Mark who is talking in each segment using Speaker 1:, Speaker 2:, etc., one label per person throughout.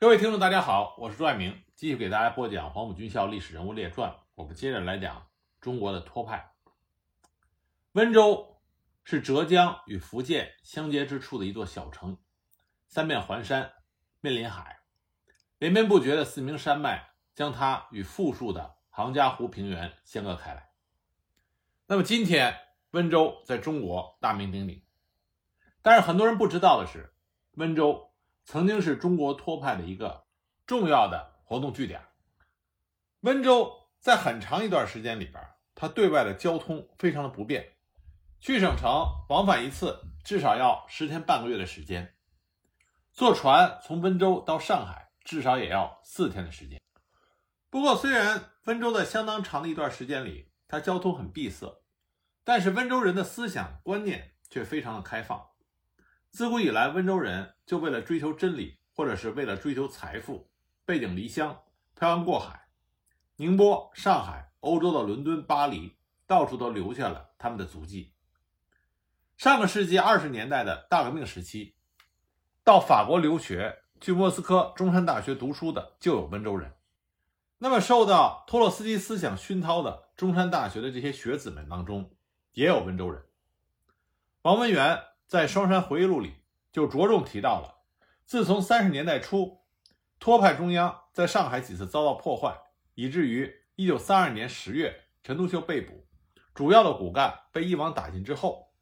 Speaker 1: 各位听众，大家好，我是朱爱明，继续给大家播讲《黄埔军校历史人物列传》。我们接着来讲中国的托派。温州是浙江与福建相接之处的一座小城，三面环山，面临海，连绵不绝的四明山脉将它与富庶的杭嘉湖平原相隔开来。那么今天，温州在中国大名鼎鼎，但是很多人不知道的是，温州。曾经是中国托派的一个重要的活动据点。温州在很长一段时间里边，它对外的交通非常的不便，去省城往返一次至少要十天半个月的时间，坐船从温州到上海至少也要四天的时间。不过，虽然温州在相当长的一段时间里，它交通很闭塞，但是温州人的思想观念却非常的开放。自古以来，温州人就为了追求真理，或者是为了追求财富，背井离乡，漂洋过海，宁波、上海、欧洲的伦敦、巴黎，到处都留下了他们的足迹。上个世纪二十年代的大革命时期，到法国留学、去莫斯科中山大学读书的就有温州人。那么，受到托洛斯基思想熏陶的中山大学的这些学子们当中，也有温州人。王文元。在《双山回忆录》里就着重提到了，自从三十年代初，托派中央在上海几次遭到破坏，以至于一九三二年十月陈独秀被捕，主要的骨干被一网打尽之后，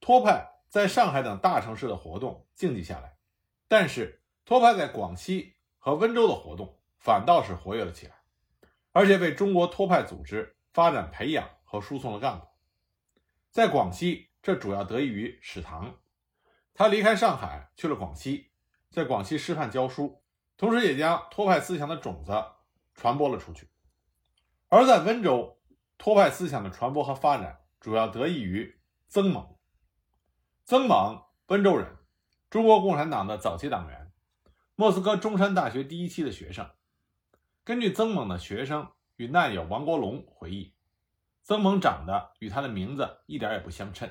Speaker 1: 托派在上海等大城市的活动静寂下来，但是托派在广西和温州的活动反倒是活跃了起来，而且为中国托派组织发展培养和输送了干部，在广西。这主要得益于史堂，他离开上海去了广西，在广西师范教书，同时也将托派思想的种子传播了出去。而在温州，托派思想的传播和发展主要得益于曾猛。曾猛，温州人，中国共产党的早期党员，莫斯科中山大学第一期的学生。根据曾猛的学生与难友王国龙回忆，曾猛长得与他的名字一点也不相称。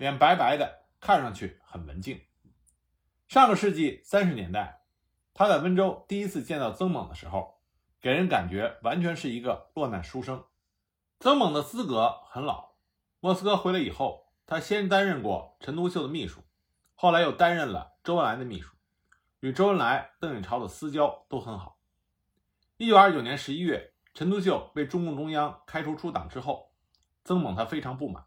Speaker 1: 脸白白的，看上去很文静。上个世纪三十年代，他在温州第一次见到曾猛的时候，给人感觉完全是一个落难书生。曾猛的资格很老，莫斯科回来以后，他先担任过陈独秀的秘书，后来又担任了周恩来的秘书，与周恩来、邓颖超的私交都很好。一九二九年十一月，陈独秀被中共中央开除出党之后，曾猛他非常不满。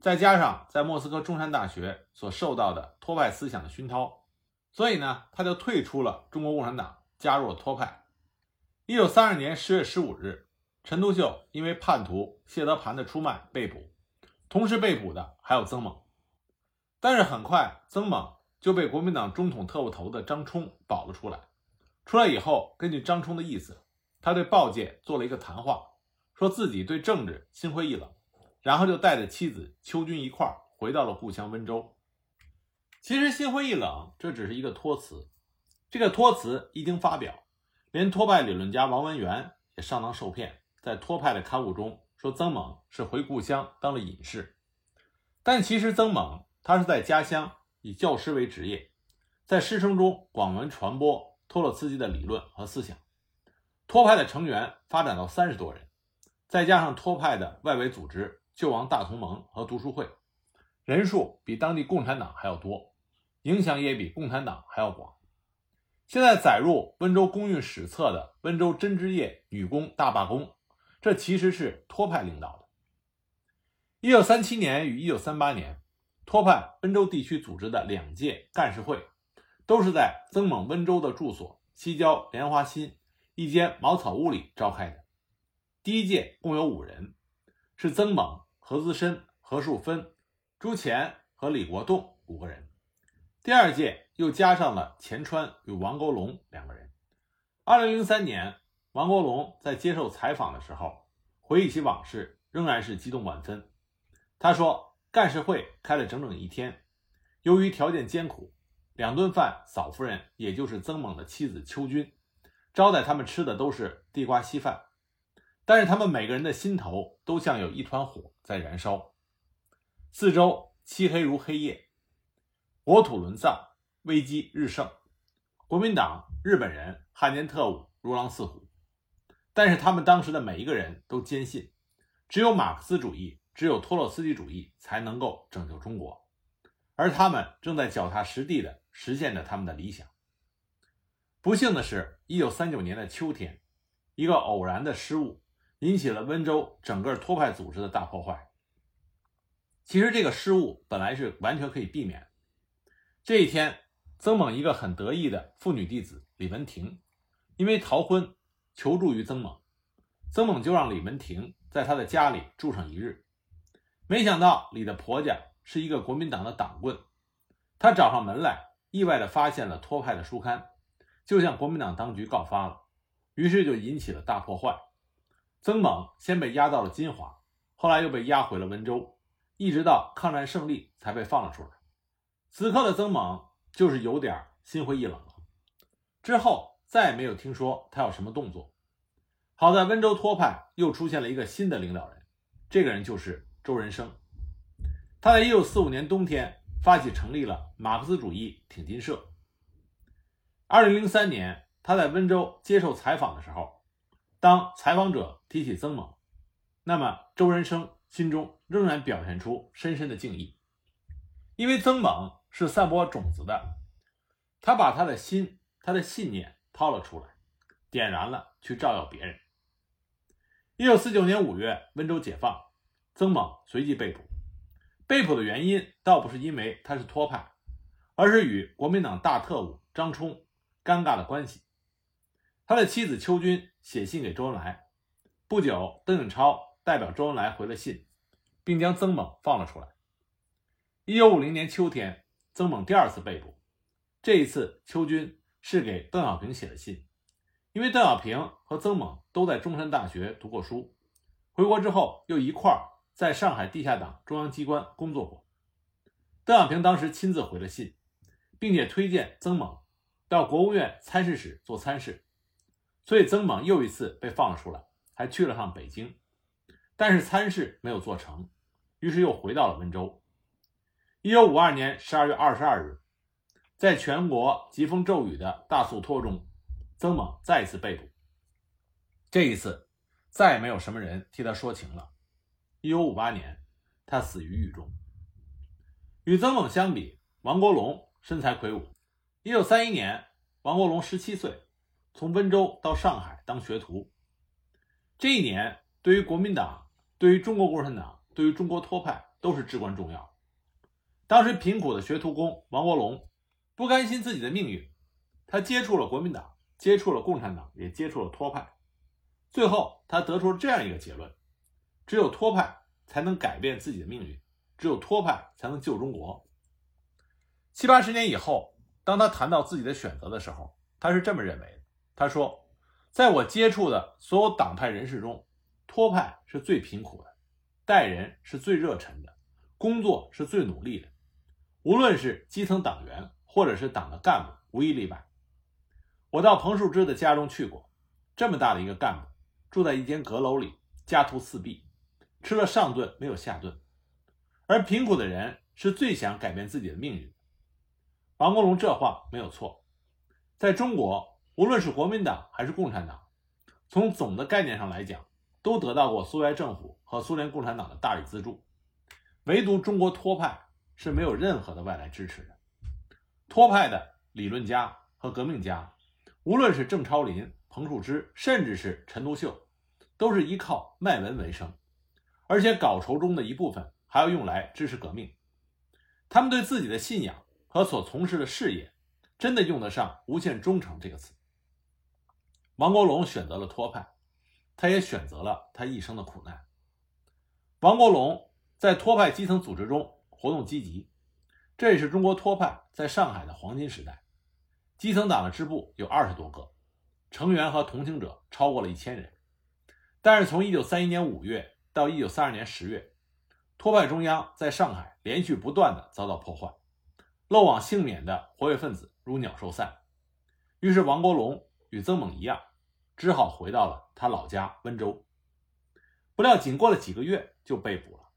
Speaker 1: 再加上在莫斯科中山大学所受到的托派思想的熏陶，所以呢，他就退出了中国共产党，加入了托派。一九三二年十月十五日，陈独秀因为叛徒谢德盘的出卖被捕，同时被捕的还有曾猛。但是很快，曾猛就被国民党中统特务头的张冲保了出来。出来以后，根据张冲的意思，他对报界做了一个谈话，说自己对政治心灰意冷。然后就带着妻子邱军一块儿回到了故乡温州。其实心灰意冷，这只是一个托词。这个托词一经发表，连托派理论家王文元也上当受骗，在托派的刊物中说曾猛是回故乡当了隐士。但其实曾猛他是在家乡以教师为职业，在师生中广为传播托洛茨基的理论和思想。托派的成员发展到三十多人，再加上托派的外围组织。救亡大同盟和读书会人数比当地共产党还要多，影响也比共产党还要广。现在载入温州公运史册的温州针织业女工大罢工，这其实是托派领导的。一九三七年与一九三八年，托派温州地区组织的两届干事会，都是在曾猛温州的住所西郊莲花新一间茅草屋里召开的。第一届共有五人，是曾猛。何资深、何树芬、朱乾和李国栋五个人，第二届又加上了钱川与王国龙两个人。二零零三年，王国龙在接受采访的时候回忆起往事，仍然是激动万分。他说：“干事会开了整整一天，由于条件艰苦，两顿饭，嫂夫人也就是曾猛的妻子邱军招待他们吃的都是地瓜稀饭。”但是他们每个人的心头都像有一团火在燃烧，四周漆黑如黑夜，国土沦丧，危机日盛，国民党、日本人、汉奸特务如狼似虎，但是他们当时的每一个人都坚信，只有马克思主义，只有托洛斯基主义才能够拯救中国，而他们正在脚踏实地地实现着他们的理想。不幸的是，一九三九年的秋天，一个偶然的失误引起了温州整个托派组织的大破坏。其实这个失误本来是完全可以避免。这一天，曾猛一个很得意的妇女弟子李文婷，因为逃婚求助于曾猛，曾猛就让李文婷在他的家里住上一日。没想到李的婆家是一个国民党的党棍，他找上门来，意外的发现了托派的书刊。就向国民党当局告发了，于是就引起了大破坏。曾猛先被押到了金华，后来又被押回了温州，一直到抗战胜利才被放了出来。此刻的曾猛就是有点心灰意冷了。之后再也没有听说他有什么动作。好在温州托派又出现了一个新的领导人，这个人就是周仁生。他在1945年冬天发起成立了马克思主义挺进社。二零零三年，他在温州接受采访的时候，当采访者提起曾猛，那么周仁生心中仍然表现出深深的敬意，因为曾猛是散播种子的，他把他的心、他的信念掏了出来，点燃了去照耀别人。一九四九年五月，温州解放，曾猛随即被捕，被捕的原因倒不是因为他是托派，而是与国民党大特务张冲。尴尬的关系，他的妻子邱军写信给周恩来。不久，邓颖超代表周恩来回了信，并将曾猛放了出来。一九五零年秋天，曾猛第二次被捕，这一次邱军是给邓小平写的信，因为邓小平和曾猛都在中山大学读过书，回国之后又一块儿在上海地下党中央机关工作过。邓小平当时亲自回了信，并且推荐曾猛。到国务院参事室做参事，所以曾猛又一次被放了出来，还去了趟北京，但是参事没有做成，于是又回到了温州。一九五二年十二月二十二日，在全国疾风骤雨的大肃托中，曾猛再一次被捕。这一次，再也没有什么人替他说情了。一九五八年，他死于狱中。与曾猛相比，王国龙身材魁梧。一九三一年，王国龙十七岁，从温州到上海当学徒。这一年，对于国民党、对于中国共产党、对于中国托派都是至关重要。当时贫苦的学徒工王国龙不甘心自己的命运，他接触了国民党，接触了共产党，也接触了托派。最后，他得出了这样一个结论：只有托派才能改变自己的命运，只有托派才能救中国。七八十年以后。当他谈到自己的选择的时候，他是这么认为的：“他说，在我接触的所有党派人士中，托派是最贫苦的，待人是最热忱的，工作是最努力的。无论是基层党员或者是党的干部，无一例外。我到彭树之的家中去过，这么大的一个干部，住在一间阁楼里，家徒四壁，吃了上顿没有下顿。而贫苦的人是最想改变自己的命运。”王国龙这话没有错，在中国，无论是国民党还是共产党，从总的概念上来讲，都得到过苏维埃政府和苏联共产党的大力资助，唯独中国托派是没有任何的外来支持的。托派的理论家和革命家，无论是郑超林、彭树之，甚至是陈独秀，都是依靠卖文为生，而且稿酬中的一部分还要用来支持革命。他们对自己的信仰。和所从事的事业，真的用得上“无限忠诚”这个词。王国龙选择了托派，他也选择了他一生的苦难。王国龙在托派基层组织中活动积极，这也是中国托派在上海的黄金时代。基层党的支部有二十多个，成员和同情者超过了一千人。但是从1931年5月到1932年10月，托派中央在上海连续不断的遭到破坏。漏网幸免的活跃分子如鸟兽散，于是王国龙与曾猛一样，只好回到了他老家温州。不料仅过了几个月就被捕了，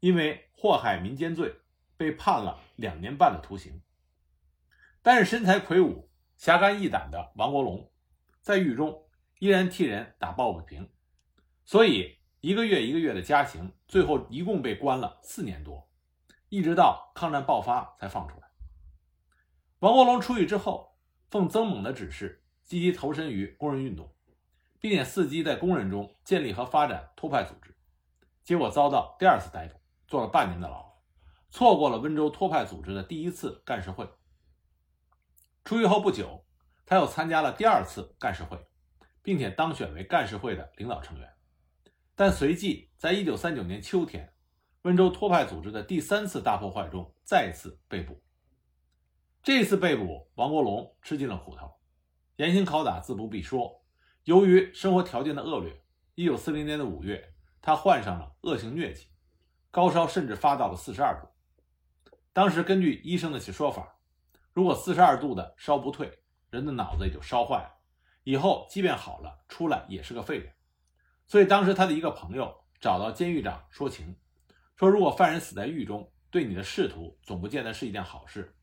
Speaker 1: 因为祸害民间罪被判了两年半的徒刑。但是身材魁梧、侠肝义胆的王国龙，在狱中依然替人打抱不平，所以一个月一个月的加刑，最后一共被关了四年多，一直到抗战爆发才放出来。王国龙出狱之后，奉曾猛的指示，积极投身于工人运动，并且伺机在工人中建立和发展托派组织，结果遭到第二次逮捕，坐了半年的牢，错过了温州托派组织的第一次干事会。出狱后不久，他又参加了第二次干事会，并且当选为干事会的领导成员，但随即在一九三九年秋天，温州托派组织的第三次大破坏中再次被捕。这次被捕，王国龙吃尽了苦头，严刑拷打自不必说。由于生活条件的恶劣，一九四零年的五月，他患上了恶性疟疾，高烧甚至发到了四十二度。当时根据医生的说法，如果四十二度的烧不退，人的脑子也就烧坏了，以后即便好了，出来也是个废人。所以当时他的一个朋友找到监狱长说情，说如果犯人死在狱中，对你的仕途总不见得是一件好事。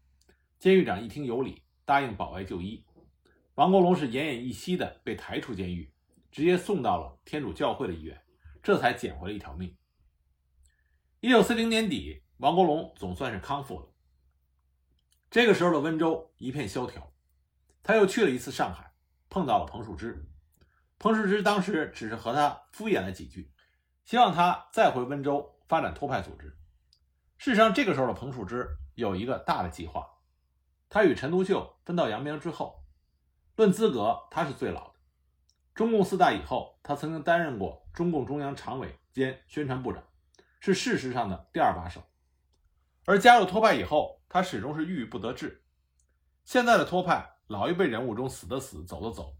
Speaker 1: 监狱长一听有理，答应保外就医。王国龙是奄奄一息的被抬出监狱，直接送到了天主教会的医院，这才捡回了一条命。一九四零年底，王国龙总算是康复了。这个时候的温州一片萧条，他又去了一次上海，碰到了彭树之。彭树之当时只是和他敷衍了几句，希望他再回温州发展托派组织。事实上，这个时候的彭树之有一个大的计划。他与陈独秀分道扬镳之后，论资格他是最老的。中共四大以后，他曾经担任过中共中央常委兼宣传部长，是事实上的第二把手。而加入托派以后，他始终是郁郁不得志。现在的托派老一辈人物中死的死，走的走，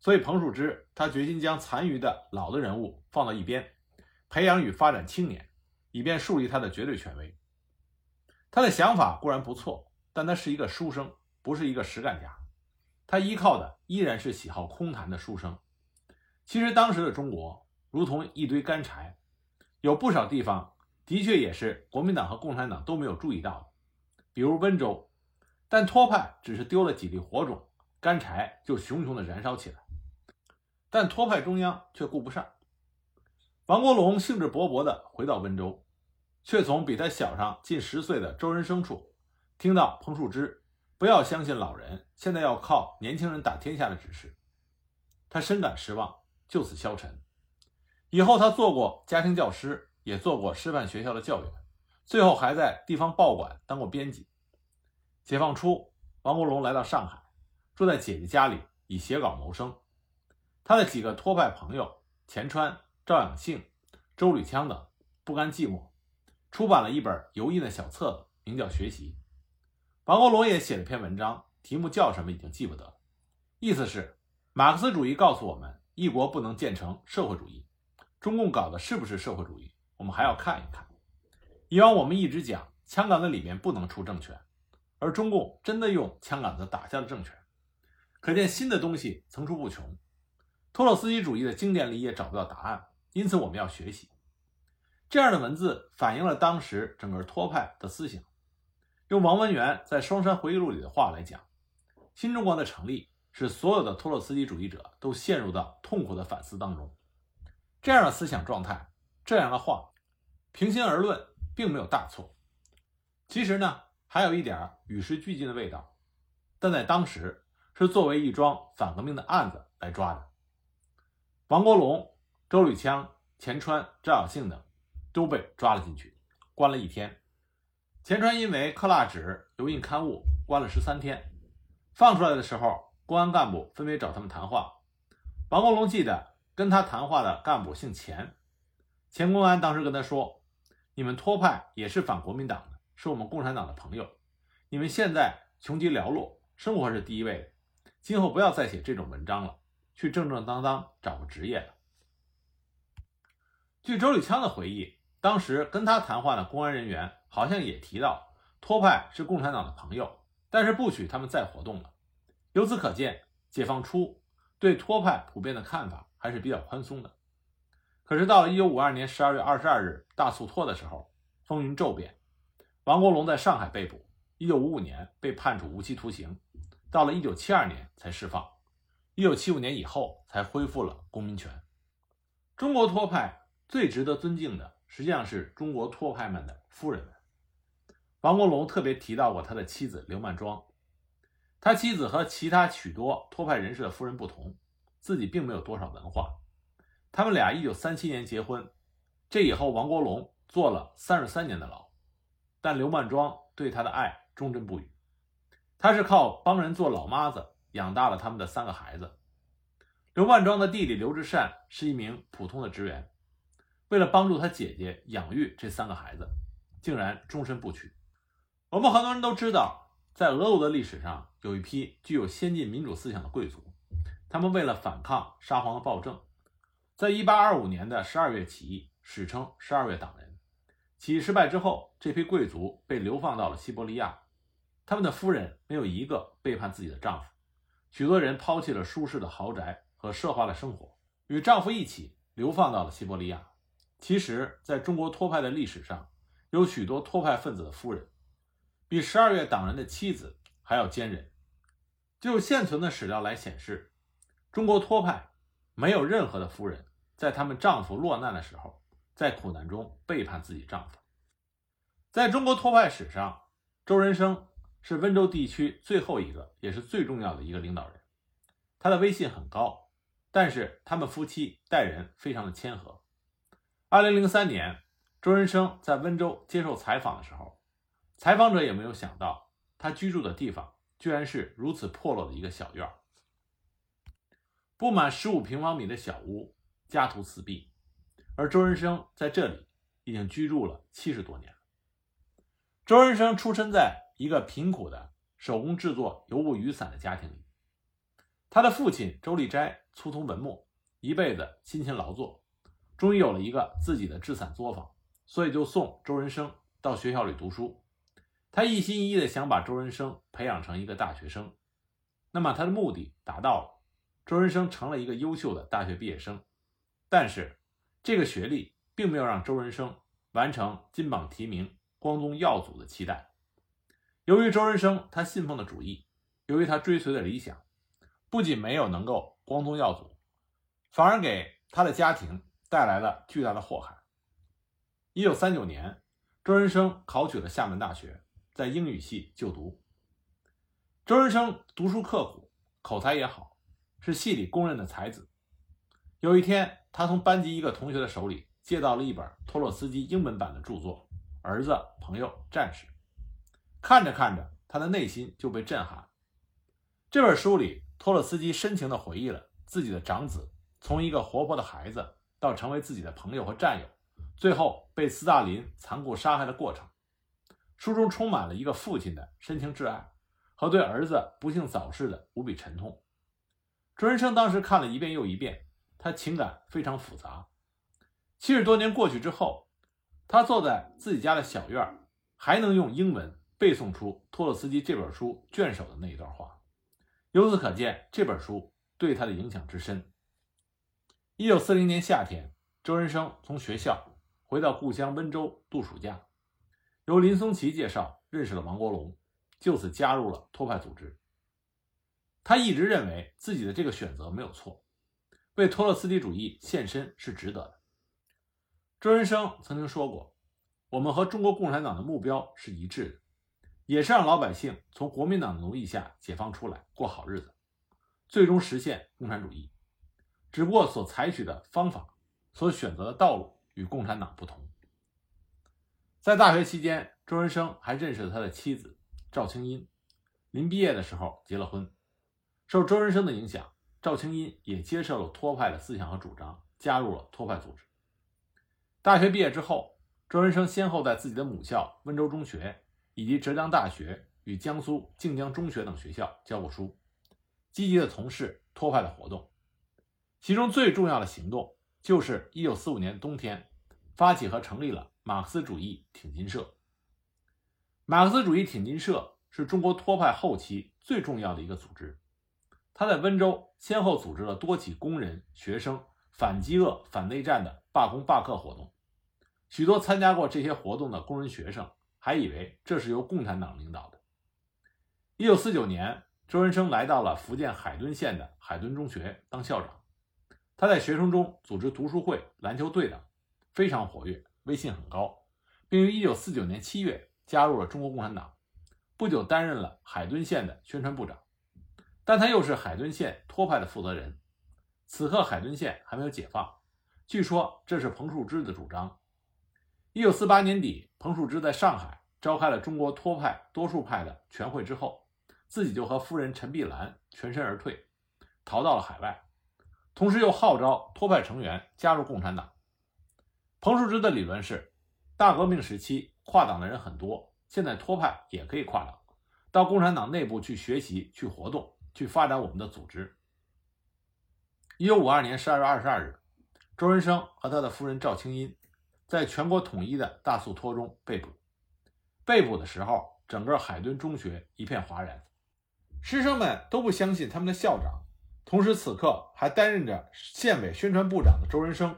Speaker 1: 所以彭树之他决心将残余的老的人物放到一边，培养与发展青年，以便树立他的绝对权威。他的想法固然不错。但他是一个书生，不是一个实干家。他依靠的依然是喜好空谈的书生。其实当时的中国如同一堆干柴，有不少地方的确也是国民党和共产党都没有注意到的，比如温州。但托派只是丢了几粒火种，干柴就熊熊的燃烧起来。但托派中央却顾不上。王国龙兴致勃勃地回到温州，却从比他小上近十岁的周仁生处。听到彭树之不要相信老人，现在要靠年轻人打天下的指示，他深感失望，就此消沉。以后他做过家庭教师，也做过师范学校的教员，最后还在地方报馆当过编辑。解放初，王国龙来到上海，住在姐姐家里，以写稿谋生。他的几个托派朋友钱川、赵养庆、周吕羌等不甘寂寞，出版了一本油印的小册子，名叫《学习》。王国龙也写了篇文章，题目叫什么已经记不得了，意思是马克思主义告诉我们，一国不能建成社会主义，中共搞的是不是社会主义，我们还要看一看。以往我们一直讲枪杆子里面不能出政权，而中共真的用枪杆子打下了政权，可见新的东西层出不穷。托洛斯基主义的经典里也找不到答案，因此我们要学习。这样的文字反映了当时整个托派的思想。用王文元在《双山回忆录》里的话来讲，新中国的成立使所有的托洛斯基主义者都陷入到痛苦的反思当中。这样的思想状态，这样的话，平心而论并没有大错。其实呢，还有一点与时俱进的味道，但在当时是作为一桩反革命的案子来抓的。王国龙、周吕羌、钱川、赵小庆等都被抓了进去，关了一天。钱川因为刻蜡纸、油印刊物，关了十三天。放出来的时候，公安干部分别找他们谈话。王国龙记得跟他谈话的干部姓钱，钱公安当时跟他说：“你们托派也是反国民党的，是我们共产党的朋友。你们现在穷极寥落，生活是第一位的，今后不要再写这种文章了，去正正当当找个职业的。”据周立枪的回忆。当时跟他谈话的公安人员好像也提到，托派是共产党的朋友，但是不许他们再活动了。由此可见，解放初对托派普遍的看法还是比较宽松的。可是到了1952年12月22日大肃托的时候，风云骤变，王国龙在上海被捕，1955年被判处无期徒刑，到了1972年才释放，1975年以后才恢复了公民权。中国托派最值得尊敬的，实际上是中国托派们的夫人们。王国龙特别提到过他的妻子刘曼庄，他妻子和其他许多托派人士的夫人不同，自己并没有多少文化。他们俩1937年结婚，这以后王国龙坐了33年的牢，但刘曼庄对他的爱忠贞不渝。他是靠帮人做老妈子养大了他们的三个孩子。刘曼庄的弟弟刘志善是一名普通的职员，为了帮助他姐姐养育这三个孩子，竟然终身不娶。我们很多人都知道，在俄国的历史上，有一批具有先进民主思想的贵族，他们为了反抗沙皇的暴政，在1825年的12月起义，史称十二月党人。起义失败之后，这批贵族被流放到了西伯利亚。他们的夫人没有一个背叛自己的丈夫，许多人抛弃了舒适的豪宅和奢华的生活，与丈夫一起流放到了西伯利亚。其实，在中国托派的历史上，有许多托派分子的夫人，比十二月党人的妻子还要坚韧。就现存的史料来显示，中国托派没有任何的夫人在他们丈夫落难的时候，在苦难中背叛自己丈夫。在中国托派史上，周人生。是温州地区最后一个，也是最重要的一个领导人。他的威信很高，但是他们夫妻待人非常的谦和。二零零三年，周人生在温州接受采访的时候，采访者也没有想到，他居住的地方居然是如此破落的一个小院不满十五平方米的小屋，家徒四壁。而周人生在这里已经居住了七十多年。周人生出生在。一个贫苦的手工制作油布雨伞的家庭里，他的父亲周立斋粗通文墨，一辈子辛勤劳作，终于有了一个自己的制伞作坊，所以就送周人生到学校里读书。他一心一意的想把周人生培养成一个大学生，那么他的目的达到了，周人生成了一个优秀的大学毕业生。但是这个学历并没有让周人生完成金榜题名、光宗耀祖的期待。由于周人生他信奉的主义，由于他追随的理想，不仅没有能够光宗耀祖，反而给他的家庭带来了巨大的祸害。一九三九年，周人生考取了厦门大学，在英语系就读。周人生读书刻苦，口才也好，是系里公认的才子。有一天，他从班级一个同学的手里借到了一本托洛斯基英文版的著作《儿子、朋友、战士》。看着看着，他的内心就被震撼。这本书里，托洛斯基深情地回忆了自己的长子从一个活泼的孩子到成为自己的朋友和战友，最后被斯大林残酷杀害的过程。书中充满了一个父亲的深情挚爱和对儿子不幸早逝的无比沉痛。周人生当时看了一遍又一遍，他情感非常复杂。七十多年过去之后，他坐在自己家的小院还能用英文。背诵出托洛斯基这本书卷首的那一段话，由此可见这本书对他的影响之深。一九四零年夏天，周人生从学校回到故乡温州度暑假，由林松奇介绍认识了王国龙，就此加入了托派组织。他一直认为自己的这个选择没有错，为托洛斯基主义献身是值得的。周人生曾经说过：“我们和中国共产党的目标是一致的。”也是让老百姓从国民党的奴役下解放出来，过好日子，最终实现共产主义。只不过所采取的方法，所选择的道路与共产党不同。在大学期间，周人生还认识了他的妻子赵青音。临毕业的时候结了婚。受周人生的影响，赵青音也接受了托派的思想和主张，加入了托派组织。大学毕业之后，周人生先后在自己的母校温州中学。以及浙江大学与江苏靖江中学等学校教过书，积极的从事托派的活动。其中最重要的行动就是1945年冬天发起和成立了马克思主义挺进社。马克思主义挺进社是中国托派后期最重要的一个组织，他在温州先后组织了多起工人、学生反饥饿、反内战的罢工罢课活动，许多参加过这些活动的工人学生。还以为这是由共产党领导的。一九四九年，周仁生来到了福建海墩县的海墩中学当校长。他在学生中组织读书会、篮球队等，非常活跃，威信很高，并于1949年7月加入了中国共产党。不久，担任了海墩县的宣传部长。但他又是海墩县托派的负责人。此刻，海墩县还没有解放，据说这是彭树之的主张。1948年底，彭树之在上海召开了中国托派多数派的全会之后，自己就和夫人陈碧兰全身而退，逃到了海外。同时又号召托派成员加入共产党。彭树之的理论是：大革命时期跨党的人很多，现在托派也可以跨党，到共产党内部去学习、去活动、去发展我们的组织。一九五二年十二月二十二日，周仁生和他的夫人赵青音在全国统一的大肃托中被捕。被捕的时候，整个海墩中学一片哗然，师生们都不相信他们的校长。同时，此刻还担任着县委宣传部长的周仁生，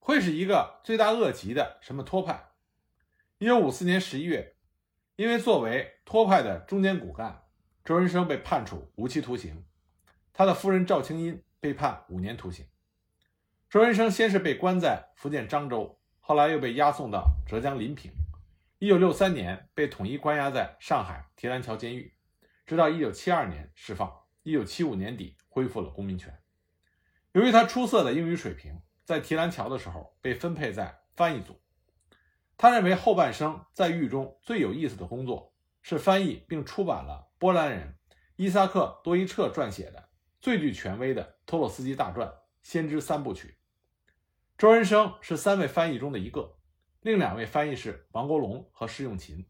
Speaker 1: 会是一个罪大恶极的什么托派？一九五四年十一月，因为作为托派的中坚骨干，周仁生被判处无期徒刑，他的夫人赵青音被判五年徒刑。周仁生先是被关在福建漳州，后来又被押送到浙江临平，一九六三年被统一关押在上海提篮桥监狱，直到一九七二年释放，一九七五年底。恢复了公民权。由于他出色的英语水平，在提篮桥的时候被分配在翻译组。他认为后半生在狱中最有意思的工作是翻译并出版了波兰人伊萨克·多伊彻撰写的最具权威的托洛斯基大传《先知三部曲》。周仁生是三位翻译中的一个，另两位翻译是王国龙和施用勤。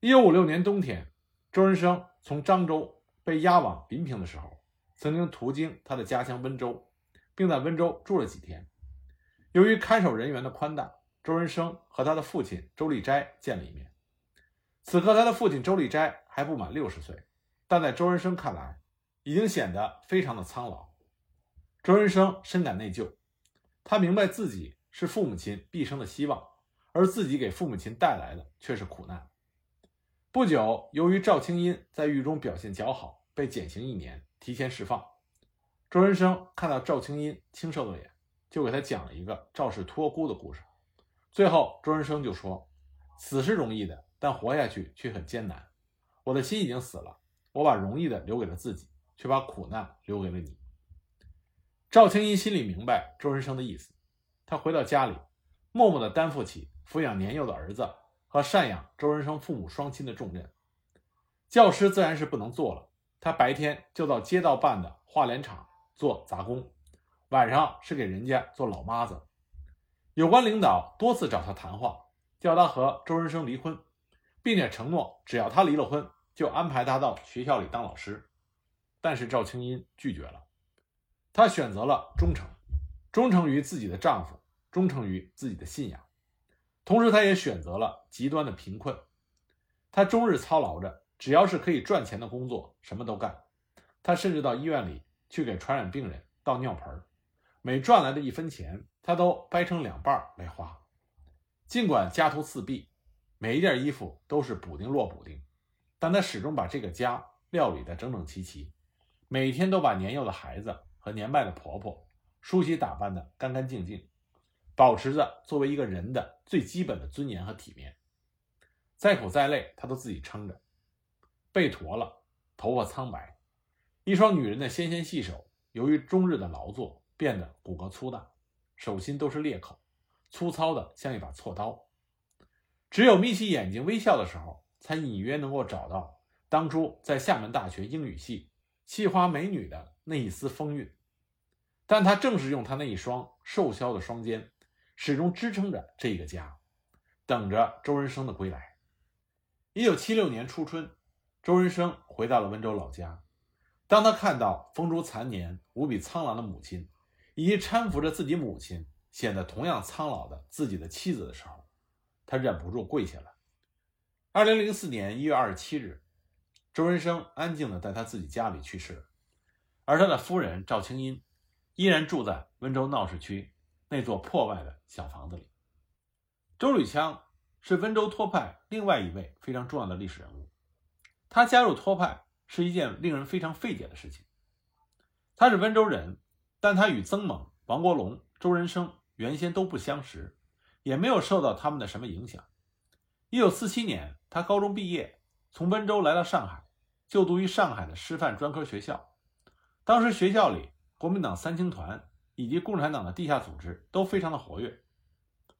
Speaker 1: 一九五六年冬天，周仁生从漳州被押往临平的时候。曾经途经他的家乡温州，并在温州住了几天。由于看守人员的宽大，周仁生和他的父亲周立斋见了一面。此刻，他的父亲周立斋还不满六十岁，但在周仁生看来，已经显得非常的苍老。周仁生深感内疚，他明白自己是父母亲毕生的希望，而自己给父母亲带来的却是苦难。不久，由于赵青音在狱中表现较好，被减刑一年。提前释放，周仁生看到赵青音清瘦的脸，就给他讲了一个赵氏托孤的故事。最后，周仁生就说：“死是容易的，但活下去却很艰难。我的心已经死了，我把容易的留给了自己，却把苦难留给了你。”赵青音心里明白周仁生的意思，他回到家里，默默地担负起抚养年幼的儿子和赡养周仁生父母双亲的重任。教师自然是不能做了。他白天就到街道办的化联厂做杂工，晚上是给人家做老妈子。有关领导多次找他谈话，叫他和周仁生离婚，并且承诺只要他离了婚，就安排他到学校里当老师。但是赵青音拒绝了，她选择了忠诚，忠诚于自己的丈夫，忠诚于自己的信仰。同时，她也选择了极端的贫困，她终日操劳着。只要是可以赚钱的工作，什么都干。他甚至到医院里去给传染病人倒尿盆每赚来的一分钱，他都掰成两半来花。尽管家徒四壁，每一件衣服都是补丁落补丁，但他始终把这个家料理得整整齐齐，每天都把年幼的孩子和年迈的婆婆梳洗打扮得干干净净，保持着作为一个人的最基本的尊严和体面。再苦再累，他都自己撑着。背驼了，头发苍白，一双女人的纤纤细手，由于终日的劳作，变得骨骼粗大，手心都是裂口，粗糙的像一把锉刀。只有眯起眼睛微笑的时候，才隐约能够找到当初在厦门大学英语系气花美女的那一丝风韵。但她正是用她那一双瘦削的双肩，始终支撑着这个家，等着周仁生的归来。一九七六年初春。周仁生回到了温州老家，当他看到风烛残年、无比苍老的母亲，以及搀扶着自己母亲、显得同样苍老的自己的妻子的时候，他忍不住跪下了。二零零四年一月二十七日，周仁生安静地在他自己家里去世，而他的夫人赵青音依然住在温州闹市区那座破败的小房子里。周吕羌是温州托派另外一位非常重要的历史人物。他加入托派是一件令人非常费解的事情。他是温州人，但他与曾猛、王国龙、周人生原先都不相识，也没有受到他们的什么影响。一九四七年，他高中毕业，从温州来到上海，就读于上海的师范专科学校。当时学校里，国民党三青团以及共产党的地下组织都非常的活跃，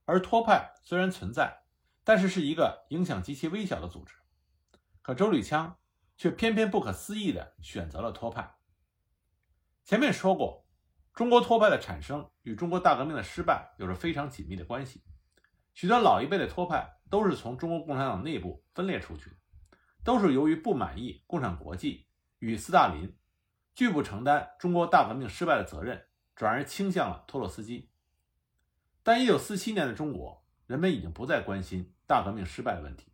Speaker 1: 而托派虽然存在，但是是一个影响极其微小的组织。可周吕羌却偏偏不可思议地选择了托派。前面说过，中国托派的产生与中国大革命的失败有着非常紧密的关系。许多老一辈的托派都是从中国共产党内部分裂出去的，都是由于不满意共产国际与斯大林，拒不承担中国大革命失败的责任，转而倾向了托洛斯基。但1947年的中国，人们已经不再关心大革命失败的问题。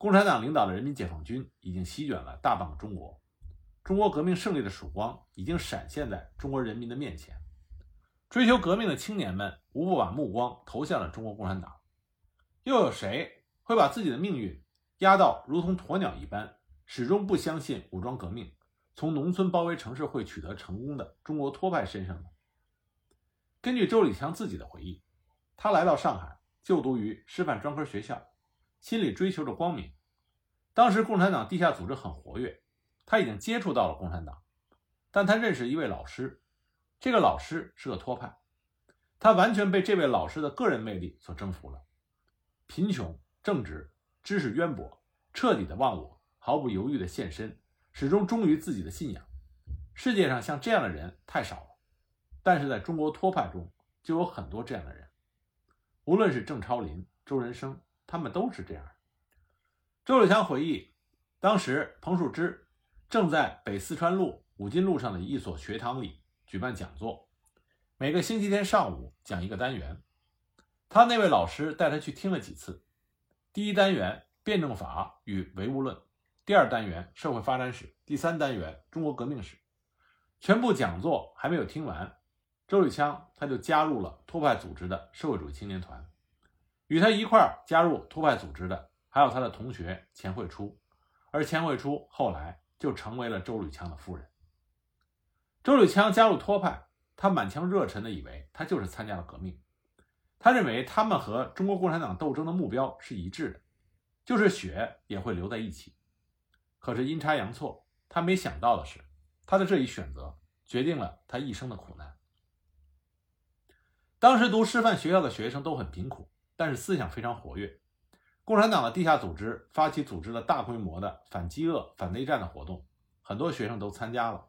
Speaker 1: 共产党领导的人民解放军已经席卷了大半个中国，中国革命胜利的曙光已经闪现在中国人民的面前。追求革命的青年们无不把目光投向了中国共产党。又有谁会把自己的命运压到如同鸵鸟一般，始终不相信武装革命从农村包围城市会取得成功的中国托派身上呢？根据周礼强自己的回忆，他来到上海就读于师范专科学校。心里追求着光明。当时共产党地下组织很活跃，他已经接触到了共产党，但他认识一位老师，这个老师是个托派，他完全被这位老师的个人魅力所征服了。贫穷、正直、知识渊博，彻底的忘我，毫不犹豫的献身，始终忠于自己的信仰。世界上像这样的人太少了，但是在中国托派中就有很多这样的人，无论是郑超林、周人生。他们都是这样。周柳强回忆，当时彭树之正在北四川路五金路上的一所学堂里举办讲座，每个星期天上午讲一个单元。他那位老师带他去听了几次。第一单元辩证法与唯物论，第二单元社会发展史，第三单元中国革命史。全部讲座还没有听完，周吕羌他就加入了托派组织的社会主义青年团。与他一块加入托派组织的还有他的同学钱惠初，而钱惠初后来就成为了周吕羌的夫人。周吕羌加入托派，他满腔热忱地以为他就是参加了革命，他认为他们和中国共产党斗争的目标是一致的，就是血也会流在一起。可是阴差阳错，他没想到的是，他的这一选择决定了他一生的苦难。当时读师范学校的学生都很贫苦。但是思想非常活跃，共产党的地下组织发起组织了大规模的反饥饿、反内战的活动，很多学生都参加了。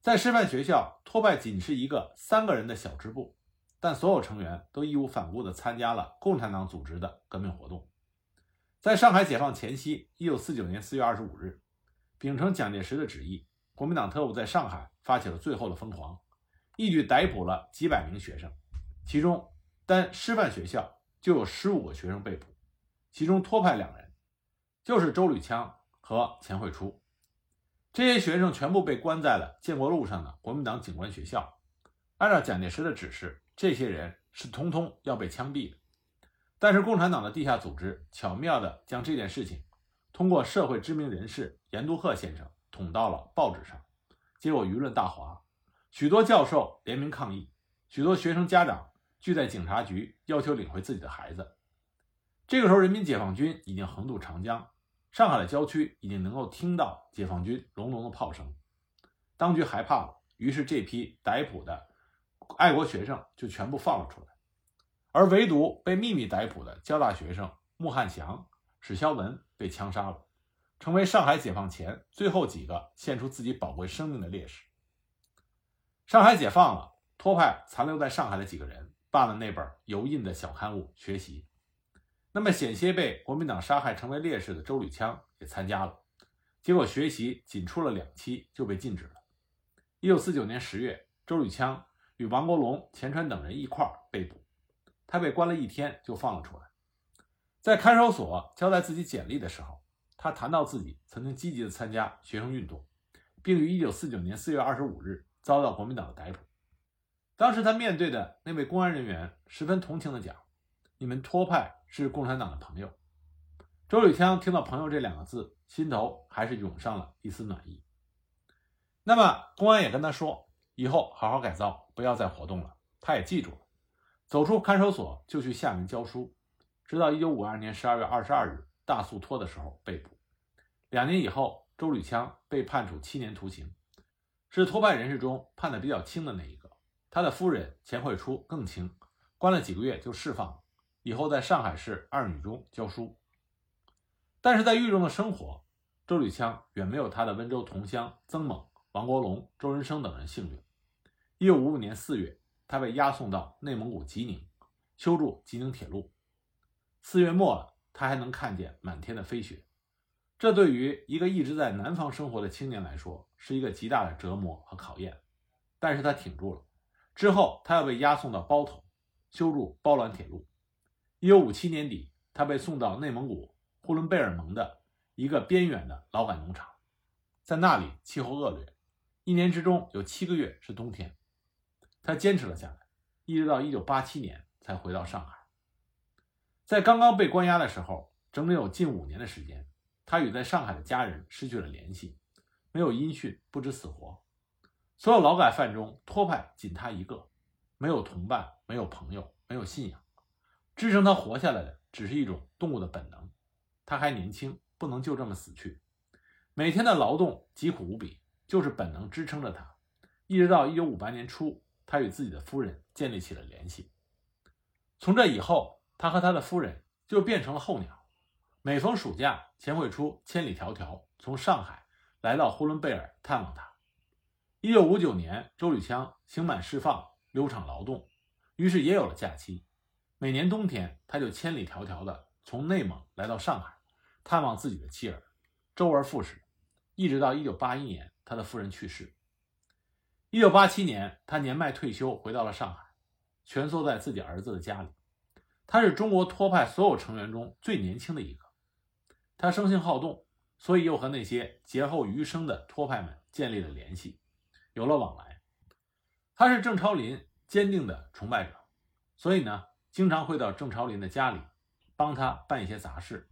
Speaker 1: 在师范学校，托派仅是一个三个人的小支部，但所有成员都义无反顾地参加了共产党组织的革命活动。在上海解放前夕，一九四九年四月二十五日，秉承蒋介石的旨意，国民党特务在上海发起了最后的疯狂，一举逮捕了几百名学生，其中单师范学校。就有十五个学生被捕，其中托派两人，就是周吕羌和钱惠初。这些学生全部被关在了建国路上的国民党警官学校。按照蒋介石的指示，这些人是通通要被枪毙的。但是共产党的地下组织巧妙地将这件事情通过社会知名人士严独鹤先生捅到了报纸上，结果舆论大哗，许多教授联名抗议，许多学生家长。聚在警察局，要求领回自己的孩子。这个时候，人民解放军已经横渡长江，上海的郊区已经能够听到解放军隆隆的炮声。当局害怕了，于是这批逮捕的爱国学生就全部放了出来，而唯独被秘密逮捕的交大学生穆汉祥、史肖文被枪杀了，成为上海解放前最后几个献出自己宝贵生命的烈士。上海解放了，托派残留在上海的几个人。办了那本油印的小刊物学习，那么险些被国民党杀害成为烈士的周吕羌也参加了，结果学习仅出了两期就被禁止了。一九四九年十月，周吕羌与王国龙、钱川等人一块儿被捕，他被关了一天就放了出来。在看守所交代自己简历的时候，他谈到自己曾经积极的参加学生运动，并于一九四九年四月二十五日遭到国民党的逮捕。当时他面对的那位公安人员十分同情地讲：“你们托派是共产党的朋友。”周吕羌听到“朋友”这两个字，心头还是涌上了一丝暖意。那么，公安也跟他说，以后好好改造，不要再活动了。他也记住了，走出看守所就去厦门教书，直到1952年12月22日大肃托的时候被捕。两年以后，周吕羌被判处七年徒刑，是托派人士中判的比较轻的那一个。他的夫人钱惠初更轻，关了几个月就释放，以后在上海市二女中教书。但是在狱中的生活，周吕羌远没有他的温州同乡曾猛、王国龙、周人生等人幸运。一九五五年四月，他被押送到内蒙古吉宁，修筑吉宁铁路。四月末了，他还能看见满天的飞雪，这对于一个一直在南方生活的青年来说，是一个极大的折磨和考验。但是他挺住了。之后，他又被押送到包头，修筑包兰铁路。一九五七年底，他被送到内蒙古呼伦贝尔盟的一个边远的劳改农场，在那里气候恶劣，一年之中有七个月是冬天。他坚持了下来，一直到一九八七年才回到上海。在刚刚被关押的时候，整整有近五年的时间，他与在上海的家人失去了联系，没有音讯，不知死活。所有劳改犯中，托派仅他一个，没有同伴，没有朋友，没有信仰，支撑他活下来的只是一种动物的本能。他还年轻，不能就这么死去。每天的劳动疾苦无比，就是本能支撑着他。一直到一九五八年初，他与自己的夫人建立起了联系。从这以后，他和他的夫人就变成了候鸟。每逢暑假，钱慧初千里迢迢从上海来到呼伦贝尔探望他。一九五九年，周吕羌刑满释放，留厂劳动，于是也有了假期。每年冬天，他就千里迢迢的从内蒙来到上海，探望自己的妻儿，周而复始，一直到一九八一年，他的夫人去世。一九八七年，他年迈退休，回到了上海，蜷缩在自己儿子的家里。他是中国托派所有成员中最年轻的一个。他生性好动，所以又和那些劫后余生的托派们建立了联系。有了往来，他是郑超林坚定的崇拜者，所以呢，经常会到郑超林的家里帮他办一些杂事。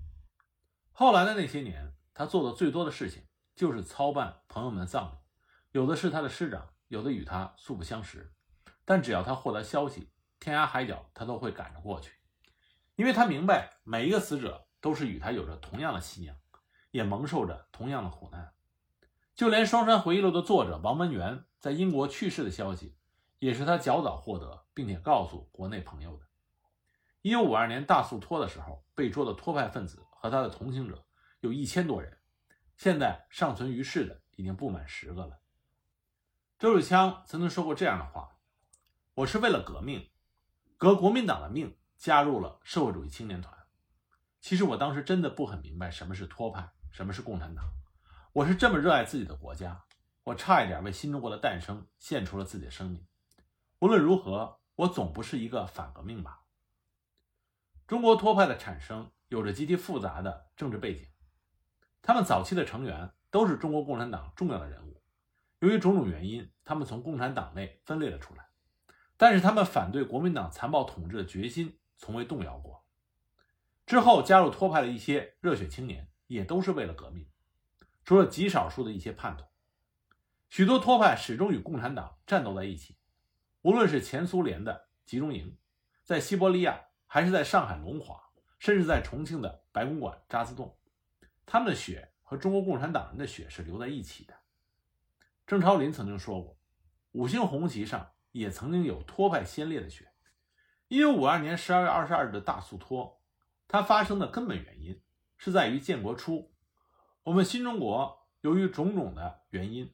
Speaker 1: 后来的那些年，他做的最多的事情就是操办朋友们的葬礼，有的是他的师长，有的与他素不相识，但只要他获得消息，天涯海角他都会赶着过去，因为他明白每一个死者都是与他有着同样的信仰，也蒙受着同样的苦难。就连《双山回忆录》的作者王文元在英国去世的消息，也是他较早获得，并且告诉国内朋友的。一九五二年大肃托的时候，被捉的托派分子和他的同行者有一千多人，现在尚存于世的已经不满十个了。周汝羌曾经说过这样的话：“我是为了革命，革国民党的命，加入了社会主义青年团。其实我当时真的不很明白什么是托派，什么是共产党。”我是这么热爱自己的国家，我差一点为新中国的诞生献出了自己的生命。无论如何，我总不是一个反革命吧？中国托派的产生有着极其复杂的政治背景，他们早期的成员都是中国共产党重要的人物。由于种种原因，他们从共产党内分裂了出来，但是他们反对国民党残暴统治的决心从未动摇过。之后加入托派的一些热血青年，也都是为了革命。除了极少数的一些叛徒，许多托派始终与共产党战斗在一起。无论是前苏联的集中营，在西伯利亚，还是在上海龙华，甚至在重庆的白公馆渣滓洞，他们的血和中国共产党人的血是流在一起的。郑超林曾经说过，五星红旗上也曾经有托派先烈的血。一九五二年十二月二十二日的大肃托，它发生的根本原因是在于建国初。我们新中国由于种种的原因，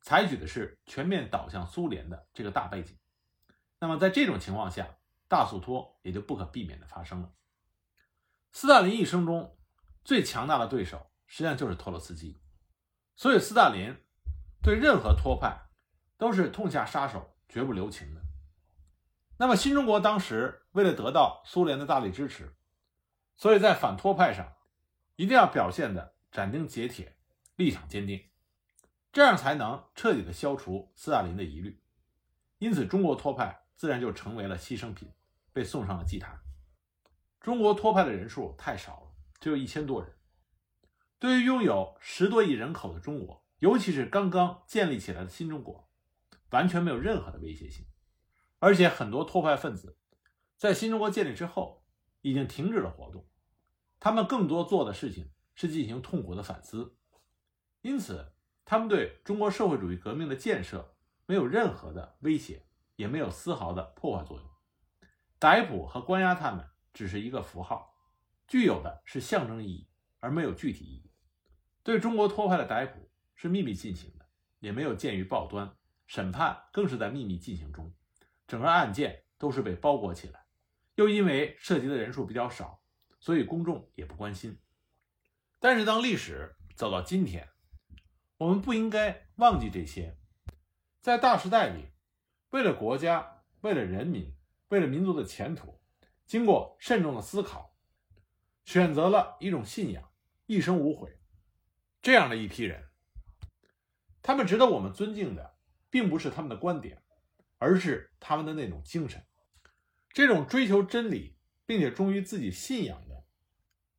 Speaker 1: 采取的是全面倒向苏联的这个大背景。那么在这种情况下，大肃托也就不可避免的发生了。斯大林一生中最强大的对手，实际上就是托洛斯基。所以斯大林对任何托派都是痛下杀手，绝不留情的。那么新中国当时为了得到苏联的大力支持，所以在反托派上一定要表现的。斩钉截铁，立场坚定，这样才能彻底的消除斯大林的疑虑。因此，中国托派自然就成为了牺牲品，被送上了祭坛。中国托派的人数太少了，只有一千多人。对于拥有十多亿人口的中国，尤其是刚刚建立起来的新中国，完全没有任何的威胁性。而且很多托派分子在新中国建立之后已经停止了活动，他们更多做的事情是进行痛苦的反思。因此，他们对中国社会主义革命的建设没有任何的威胁，也没有丝毫的破坏作用。逮捕和关押他们只是一个符号，具有的是象征意义，而没有具体意义。对中国托派的逮捕是秘密进行的，也没有见于报端，审判更是在秘密进行中，整个案件都是被包裹起来，又因为涉及的人数比较少，所以公众也不关心。但是当历史走到今天，我们不应该忘记这些，在大时代里，为了国家，为了人民。为了民族的前途，经过慎重的思考，选择了一种信仰，一生无悔。这样的一批人，他们值得我们尊敬的，并不是他们的观点，而是他们的那种精神，这种追求真理并且忠于自己信仰的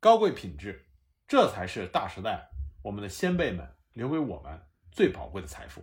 Speaker 1: 高贵品质，这才是大时代我们的先辈们留给我们最宝贵的财富。